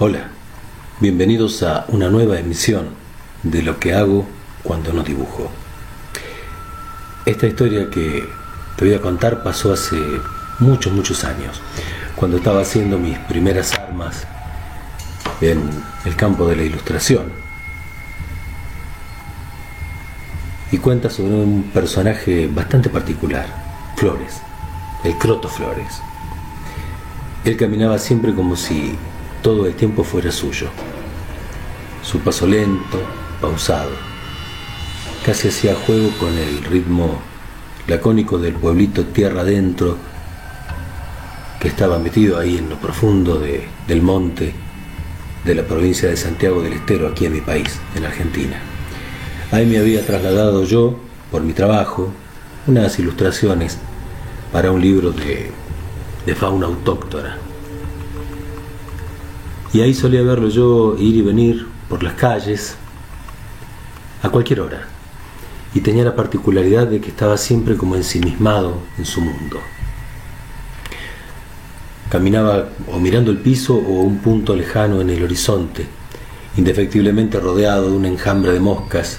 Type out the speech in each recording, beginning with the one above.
Hola, bienvenidos a una nueva emisión de lo que hago cuando no dibujo. Esta historia que te voy a contar pasó hace muchos, muchos años, cuando estaba haciendo mis primeras armas en el campo de la ilustración. Y cuenta sobre un personaje bastante particular, Flores, el Croto Flores. Él caminaba siempre como si todo el tiempo fuera suyo. Su paso lento, pausado. Casi hacía juego con el ritmo lacónico del pueblito tierra adentro que estaba metido ahí en lo profundo del monte de la provincia de Santiago del Estero, aquí en mi país, en Argentina. Ahí me había trasladado yo, por mi trabajo, unas ilustraciones para un libro de, de fauna autóctona. Y ahí solía verlo yo ir y venir por las calles a cualquier hora. Y tenía la particularidad de que estaba siempre como ensimismado en su mundo. Caminaba o mirando el piso o un punto lejano en el horizonte, indefectiblemente rodeado de un enjambre de moscas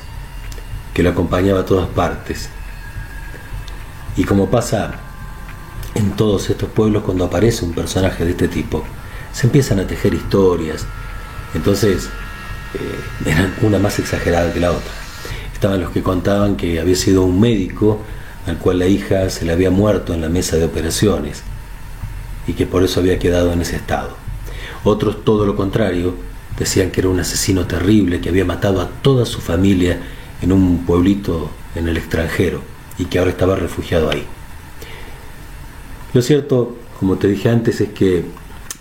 que lo acompañaba a todas partes. Y como pasa en todos estos pueblos cuando aparece un personaje de este tipo, se empiezan a tejer historias. Entonces, eh, eran una más exagerada que la otra. Estaban los que contaban que había sido un médico al cual la hija se le había muerto en la mesa de operaciones y que por eso había quedado en ese estado. Otros, todo lo contrario, decían que era un asesino terrible que había matado a toda su familia en un pueblito en el extranjero y que ahora estaba refugiado ahí. Lo cierto, como te dije antes, es que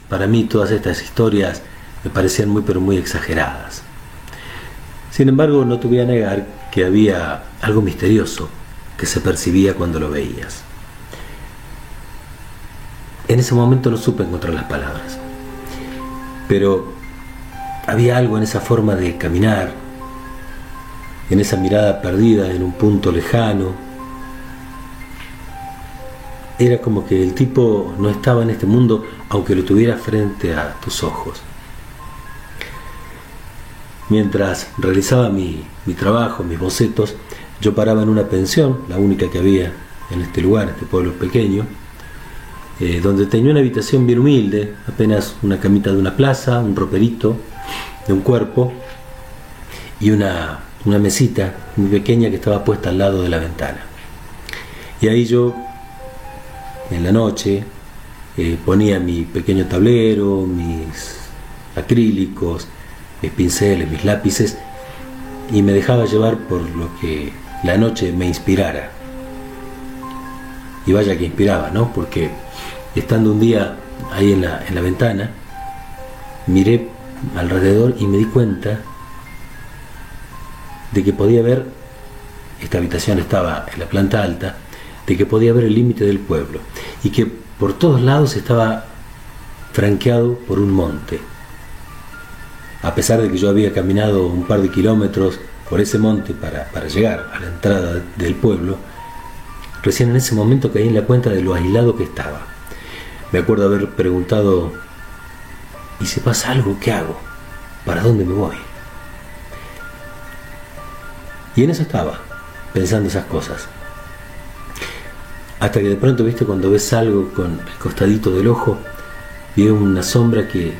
para mí todas estas historias me parecían muy pero muy exageradas. Sin embargo, no te voy a negar que había algo misterioso que se percibía cuando lo veías. En ese momento no supe encontrar las palabras, pero había algo en esa forma de caminar, en esa mirada perdida en un punto lejano, era como que el tipo no estaba en este mundo aunque lo tuviera frente a tus ojos. Mientras realizaba mi, trabajo, mis bocetos, yo paraba en una pensión, la única que había en este lugar, este pueblo pequeño, eh, donde tenía una habitación bien humilde, apenas una camita de una plaza, un roperito de un cuerpo y una, una mesita muy pequeña que estaba puesta al lado de la ventana. Y ahí yo en la noche, eh, ponía mi pequeño tablero, mis acrílicos, mis pinceles, mis lápices y me dejaba llevar por lo que la noche me inspirara. Y vaya que inspiraba, ¿no? Porque estando un día ahí en la, en la ventana, miré alrededor y me di cuenta de que podía ver, esta habitación estaba en la planta alta, de que podía ver el límite del pueblo y que por todos lados estaba franqueado por un monte. A pesar de que yo había caminado un par de kilómetros por ese monte para, llegar a la entrada del pueblo, recién en ese momento caí en la cuenta de lo aislado que estaba. Me acuerdo haber preguntado, ¿y si pasa algo, qué hago? ¿Para dónde me voy? Y en eso estaba, pensando esas cosas. Hasta que de pronto, viste, cuando ves algo con el costadito del ojo, vi una sombra que,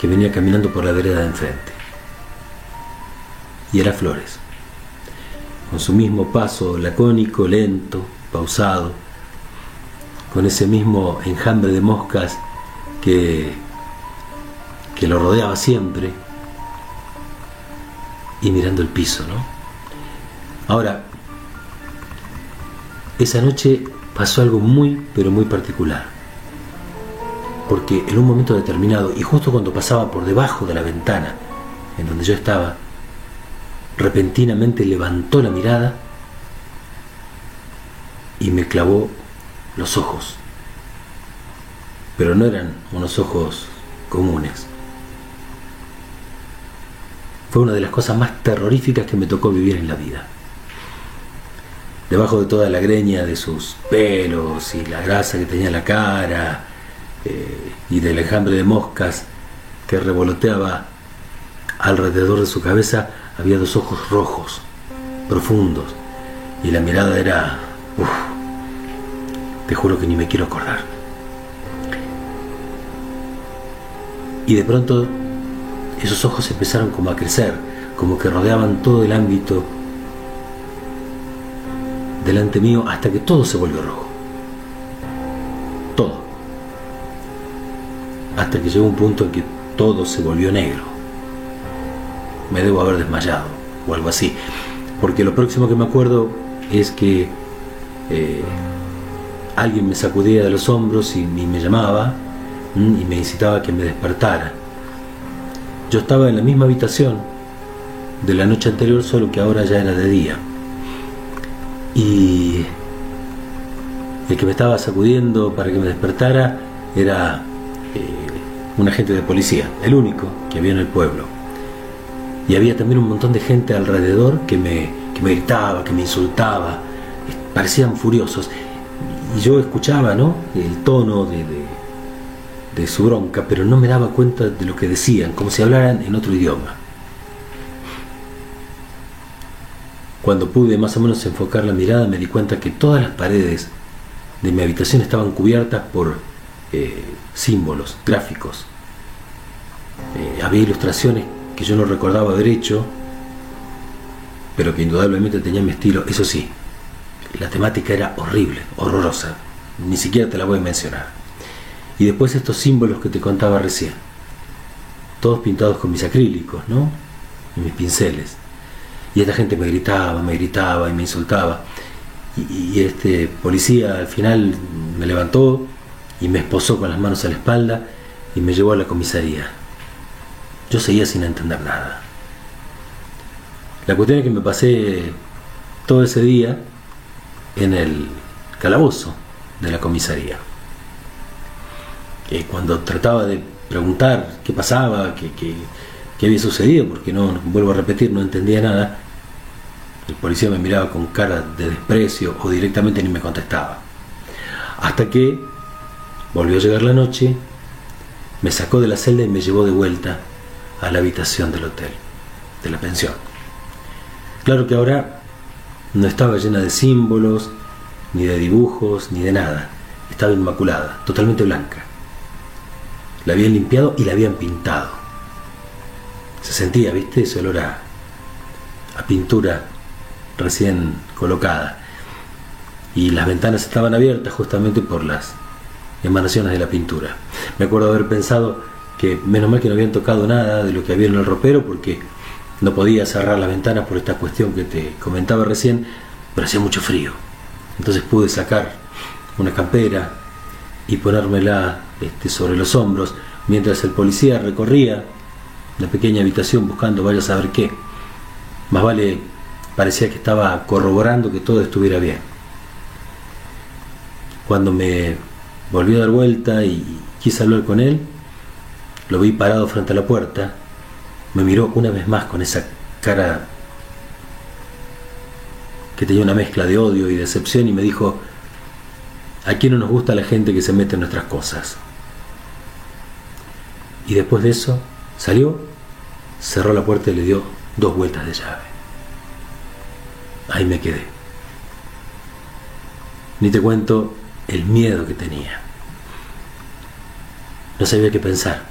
que venía caminando por la vereda de enfrente. Y era Flores, con su mismo paso lacónico, lento, pausado, con ese mismo enjambre de moscas que, que lo rodeaba siempre, y mirando el piso, ¿no? Ahora, esa noche pasó algo muy, pero muy particular. Porque en un momento determinado, y justo cuando pasaba por debajo de la ventana en donde yo estaba, repentinamente levantó la mirada y me clavó los ojos. Pero no eran unos ojos comunes. Fue una de las cosas más terroríficas que me tocó vivir en la vida debajo de toda la greña de sus pelos y la grasa que tenía en la cara eh, y del enjambre de moscas, que revoloteaba alrededor de su cabeza había dos ojos rojos, profundos, y la mirada era... Uf, te juro que ni me quiero acordar. Y de pronto esos ojos empezaron como a crecer, como que rodeaban todo el ámbito delante mío hasta que todo se volvió rojo. Todo. Hasta que llegó un punto en que todo se volvió negro. Me debo haber desmayado o algo así. Porque lo próximo que me acuerdo es que eh, alguien me sacudía de los hombros y, y me llamaba y me incitaba a que me despertara. Yo estaba en la misma habitación de la noche anterior, solo que ahora ya era de día. Y el que me estaba sacudiendo para que me despertara era eh, un agente de policía, el único que había en el pueblo. Y había también un montón de gente alrededor que me, que me gritaba, que me insultaba, parecían furiosos. Y yo escuchaba ¿no? el tono de, de, de su bronca, pero no me daba cuenta de lo que decían, como si hablaran en otro idioma. Cuando pude más o menos enfocar la mirada me di cuenta que todas las paredes de mi habitación estaban cubiertas por eh, símbolos, gráficos. Eh, había ilustraciones que yo no recordaba haber hecho, pero que indudablemente tenían mi estilo. Eso sí, la temática era horrible, horrorosa. Ni siquiera te la voy a mencionar. Y después estos símbolos que te contaba recién. Todos pintados con mis acrílicos, ¿no? Y mis pinceles. Y esta gente me gritaba, me gritaba y me insultaba. Y, este policía al final me levantó y me esposó con las manos a la espalda y me llevó a la comisaría. Yo seguía sin entender nada. La cuestión es que me pasé todo ese día en el calabozo de la comisaría. Y cuando trataba de preguntar qué pasaba, qué, qué había sucedido, porque no, vuelvo a repetir, no entendía nada, el policía me miraba con cara de desprecio o directamente ni me contestaba. Hasta que volvió a llegar la noche, me sacó de la celda y me llevó de vuelta a la habitación del hotel, de la pensión. Claro que ahora no estaba llena de símbolos, ni de dibujos, ni de nada. Estaba inmaculada, totalmente blanca. La habían limpiado y la habían pintado. Se sentía, viste, ese olor a, a pintura recién colocada. Y las ventanas estaban abiertas justamente por las emanaciones de la pintura. Me acuerdo haber pensado que menos mal que no habían tocado nada de lo que había en el ropero porque no podía cerrar las ventanas por esta cuestión que te comentaba recién, pero hacía mucho frío. Entonces pude sacar una campera y ponérmela este, sobre los hombros mientras el policía recorría la pequeña habitación buscando vaya a saber qué. Más vale parecía que estaba corroborando que todo estuviera bien. Cuando me volvió a dar vuelta y quise hablar con él, lo vi parado frente a la puerta, me miró una vez más con esa cara que tenía una mezcla de odio y decepción y me dijo, aquí no nos gusta la gente que se mete en nuestras cosas. Y después de eso salió, cerró la puerta y le dio dos vueltas de llave. Ahí me quedé. Ni te cuento el miedo que tenía. No sabía qué pensar.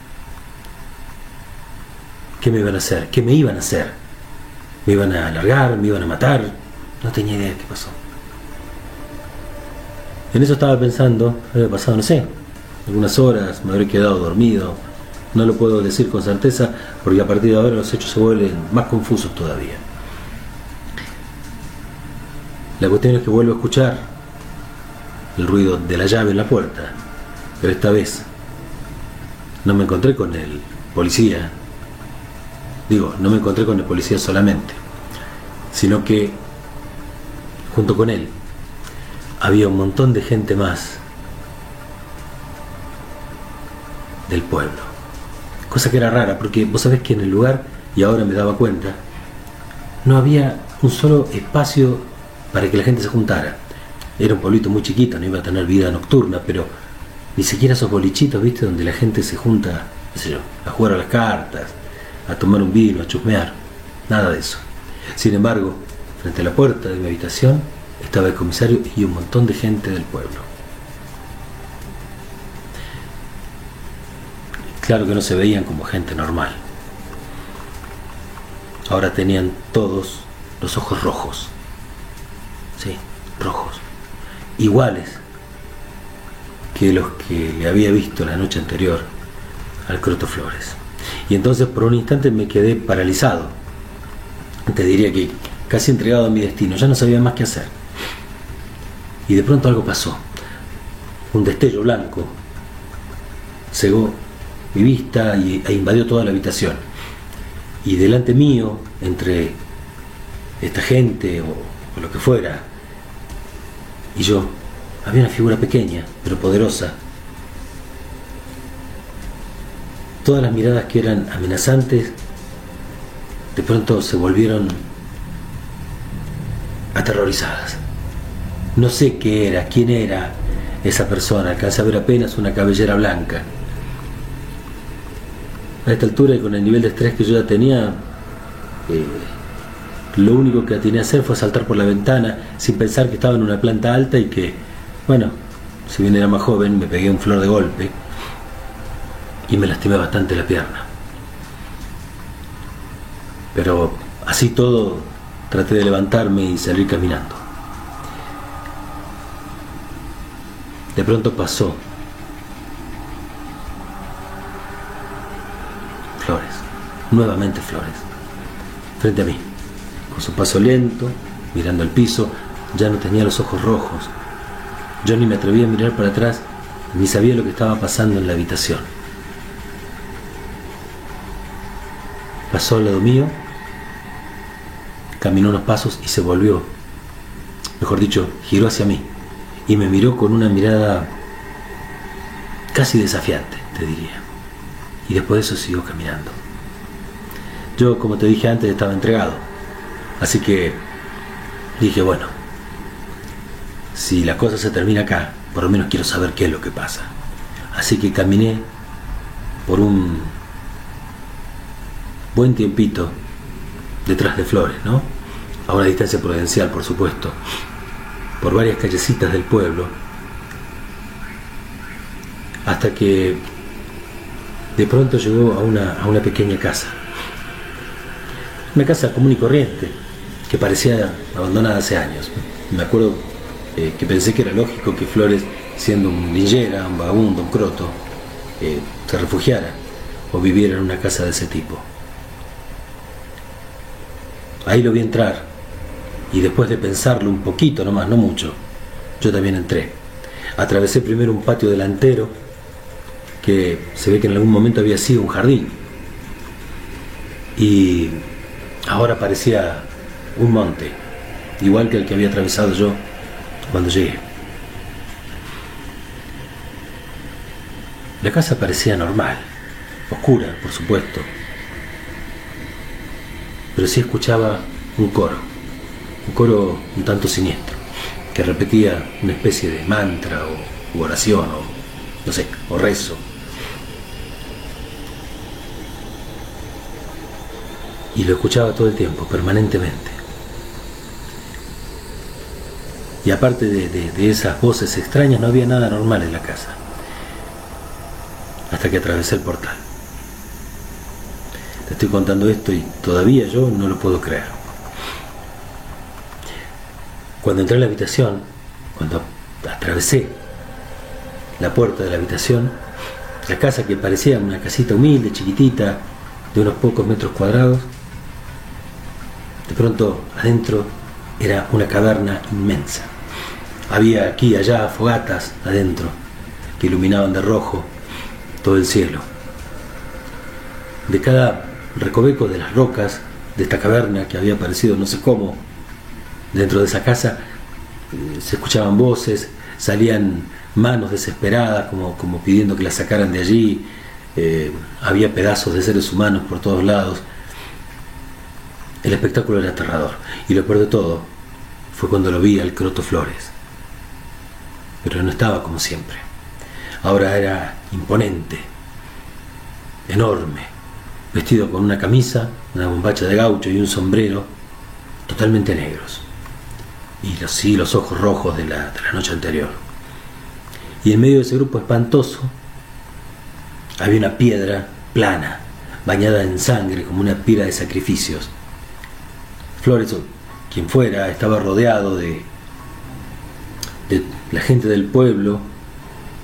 ¿Qué me iban a hacer? ¿Qué me iban a hacer? ¿Me iban a alargar? ¿Me iban a matar? No tenía idea de qué pasó. En eso estaba pensando, había pasado, no sé, algunas horas, me habré quedado dormido. No lo puedo decir con certeza porque a partir de ahora los hechos se vuelven más confusos todavía. La cuestión es que vuelvo a escuchar el ruido de la llave en la puerta, pero esta vez no me encontré con el policía. Digo, no me encontré con el policía solamente, sino que junto con él había un montón de gente más del pueblo. Cosa que era rara, porque vos sabés que en el lugar, y ahora me daba cuenta, no había un solo espacio para que la gente se juntara. Era un pueblito muy chiquito, no iba a tener vida nocturna, pero ni siquiera esos bolichitos, ¿viste? Donde la gente se junta qué sé yo, a jugar a las cartas, a tomar un vino, a chusmear, nada de eso. Sin embargo, frente a la puerta de mi habitación estaba el comisario y un montón de gente del pueblo. Claro que no se veían como gente normal. Ahora tenían todos los ojos rojos. Sí, rojos. Iguales que los que le había visto la noche anterior al Croto Flores. Y entonces por un instante me quedé paralizado. Te diría que casi entregado a mi destino, ya no sabía más qué hacer. Y de pronto algo pasó. Un destello blanco cegó mi vista e invadió toda la habitación. Y delante mío, entre esta gente o, lo que fuera, y yo, había una figura pequeña, pero poderosa. Todas las miradas que eran amenazantes, de pronto se volvieron aterrorizadas. No sé qué era, quién era esa persona, alcanza a ver apenas una cabellera blanca. A esta altura y con el nivel de estrés que yo ya tenía, eh, lo único que atiné a hacer fue saltar por la ventana sin pensar que estaba en una planta alta y que, bueno, si bien era más joven, me pegué un flor de golpe y me lastimé bastante la pierna. Pero así todo, traté de levantarme y salir caminando. De pronto pasó. Flores, nuevamente flores, frente a mí con su paso lento, mirando el piso, ya no tenía los ojos rojos. Yo ni me atrevía a mirar para atrás, ni sabía lo que estaba pasando en la habitación. Pasó al lado mío, caminó unos pasos y se volvió. Mejor dicho, giró hacia mí y me miró con una mirada casi desafiante, te diría. Y después de eso siguió caminando. Yo, como te dije antes, estaba entregado. Así que dije, bueno, si la cosa se termina acá, por lo menos quiero saber qué es lo que pasa. Así que caminé por un buen tiempito detrás de Flores, ¿no? A una distancia prudencial, por supuesto, por varias callecitas del pueblo, hasta que de pronto llegó a una, a una pequeña casa. Una casa común y corriente, que parecía abandonada hace años. Me acuerdo eh, que pensé que era lógico que Flores, siendo un linjera, un vagabundo, un croto, eh, se refugiara o viviera en una casa de ese tipo. Ahí lo vi entrar y después de pensarlo un poquito nomás, no mucho, yo también entré. Atravesé primero un patio delantero que se ve que en algún momento había sido un jardín y ahora parecía un monte, igual que el que había atravesado yo cuando llegué. La casa parecía normal, oscura, por supuesto, pero sí escuchaba un coro, un coro un tanto siniestro, que repetía una especie de mantra o oración o no sé, o rezo. Y lo escuchaba todo el tiempo, permanentemente. Y aparte de, esas voces extrañas, no había nada normal en la casa. Hasta que atravesé el portal. Te estoy contando esto y todavía yo no lo puedo creer. Cuando entré a la habitación, cuando atravesé la puerta de la habitación, la casa que parecía una casita humilde, chiquitita, de unos pocos metros cuadrados, de pronto adentro era una caverna inmensa. Había aquí y allá fogatas adentro que iluminaban de rojo todo el cielo. De cada recoveco de las rocas de esta caverna que había aparecido no sé cómo dentro de esa casa eh, se escuchaban voces, salían manos desesperadas como, como pidiendo que la sacaran de allí, eh, había pedazos de seres humanos por todos lados. El espectáculo era aterrador y lo peor de todo fue cuando lo vi al Croto Flores pero no estaba como siempre. Ahora era imponente, enorme, vestido con una camisa, una bombacha de gaucho y un sombrero, totalmente negros. Y los, sí, los ojos rojos de la, de la noche anterior. Y en medio de ese grupo espantoso había una piedra plana, bañada en sangre como una pira de sacrificios. Flores, o quien fuera, estaba rodeado de, la gente del pueblo,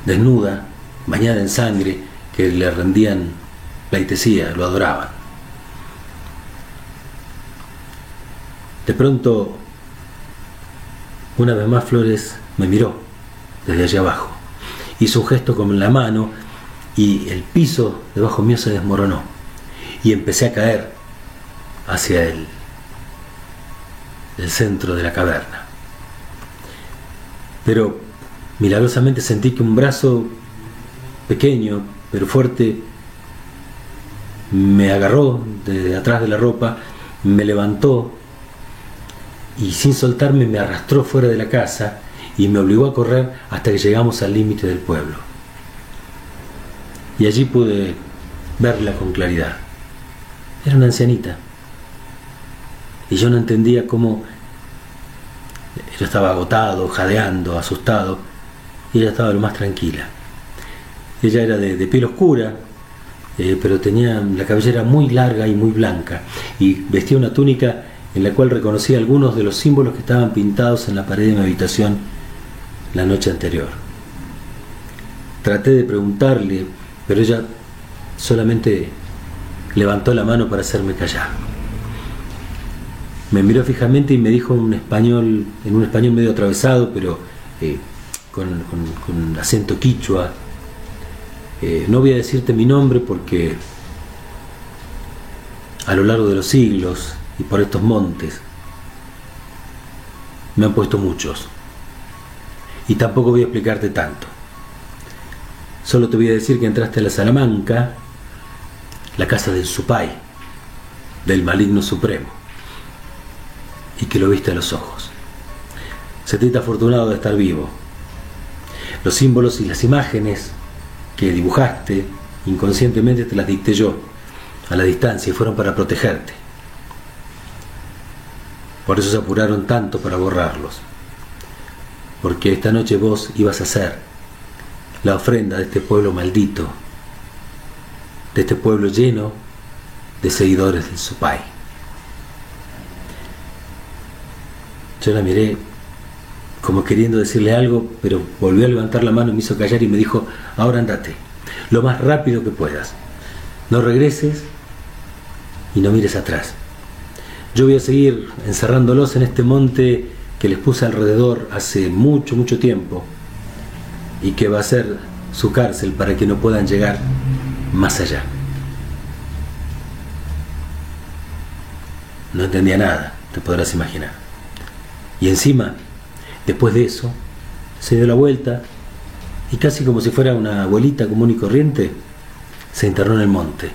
desnuda, bañada en sangre, que le rendían pleitesía, lo adoraban. De pronto, una vez más Flores me miró desde allá abajo. Hizo un gesto con la mano y el piso debajo mío se desmoronó. Y empecé a caer hacia el, el centro de la caverna. Pero milagrosamente sentí que un brazo pequeño pero fuerte me agarró de atrás de la ropa, me levantó y sin soltarme me arrastró fuera de la casa y me obligó a correr hasta que llegamos al límite del pueblo. Y allí pude verla con claridad. Era una ancianita. Y yo no entendía cómo yo estaba agotado, jadeando, asustado, y ella estaba lo más tranquila. Ella era de, piel oscura, eh, pero tenía la cabellera muy larga y muy blanca, y vestía una túnica en la cual reconocí algunos de los símbolos que estaban pintados en la pared de mi habitación la noche anterior. Traté de preguntarle, pero ella solamente levantó la mano para hacerme callar. Me miró fijamente y me dijo en un español, en un español medio atravesado, pero eh, con, acento quichua. Eh, no voy a decirte mi nombre porque a lo largo de los siglos y por estos montes me han puesto muchos. Y tampoco voy a explicarte tanto. Solo te voy a decir que entraste a la Salamanca, la casa del Supay, del maligno supremo, y que lo viste a los ojos. Se te afortunado de estar vivo. Los símbolos y las imágenes que dibujaste inconscientemente te las dicté yo a la distancia y fueron para protegerte. Por eso se apuraron tanto para borrarlos. Porque esta noche vos ibas a ser la ofrenda de este pueblo maldito, de este pueblo lleno de seguidores del Supai. Yo la miré como queriendo decirle algo, pero volvió a levantar la mano me hizo callar y me dijo, ahora andate, lo más rápido que puedas. No regreses y no mires atrás. Yo voy a seguir encerrándolos en este monte que les puse alrededor hace mucho, mucho tiempo y que va a ser su cárcel para que no puedan llegar más allá. No entendía nada, te podrás imaginar. Y encima, después de eso, se dio la vuelta y casi como si fuera una abuelita común y corriente, se internó en el monte,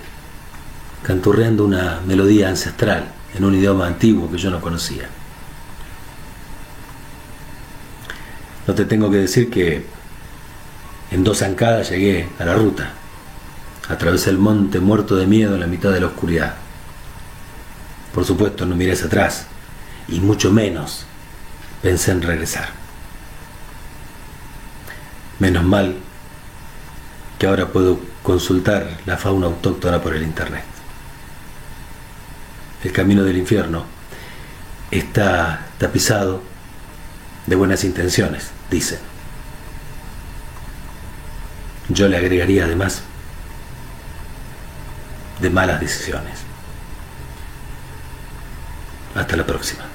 canturreando una melodía ancestral en un idioma antiguo que yo no conocía. No te tengo que decir que en dos zancadas llegué a la ruta. Atravesé el monte muerto de miedo en la mitad de la oscuridad. Por supuesto, no miré atrás y mucho menos pensé en regresar. Menos mal que ahora puedo consultar la fauna autóctona por el Internet el camino del infierno está tapizado de buenas intenciones, dicen. Yo le agregaría además de malas decisiones. Hasta la próxima.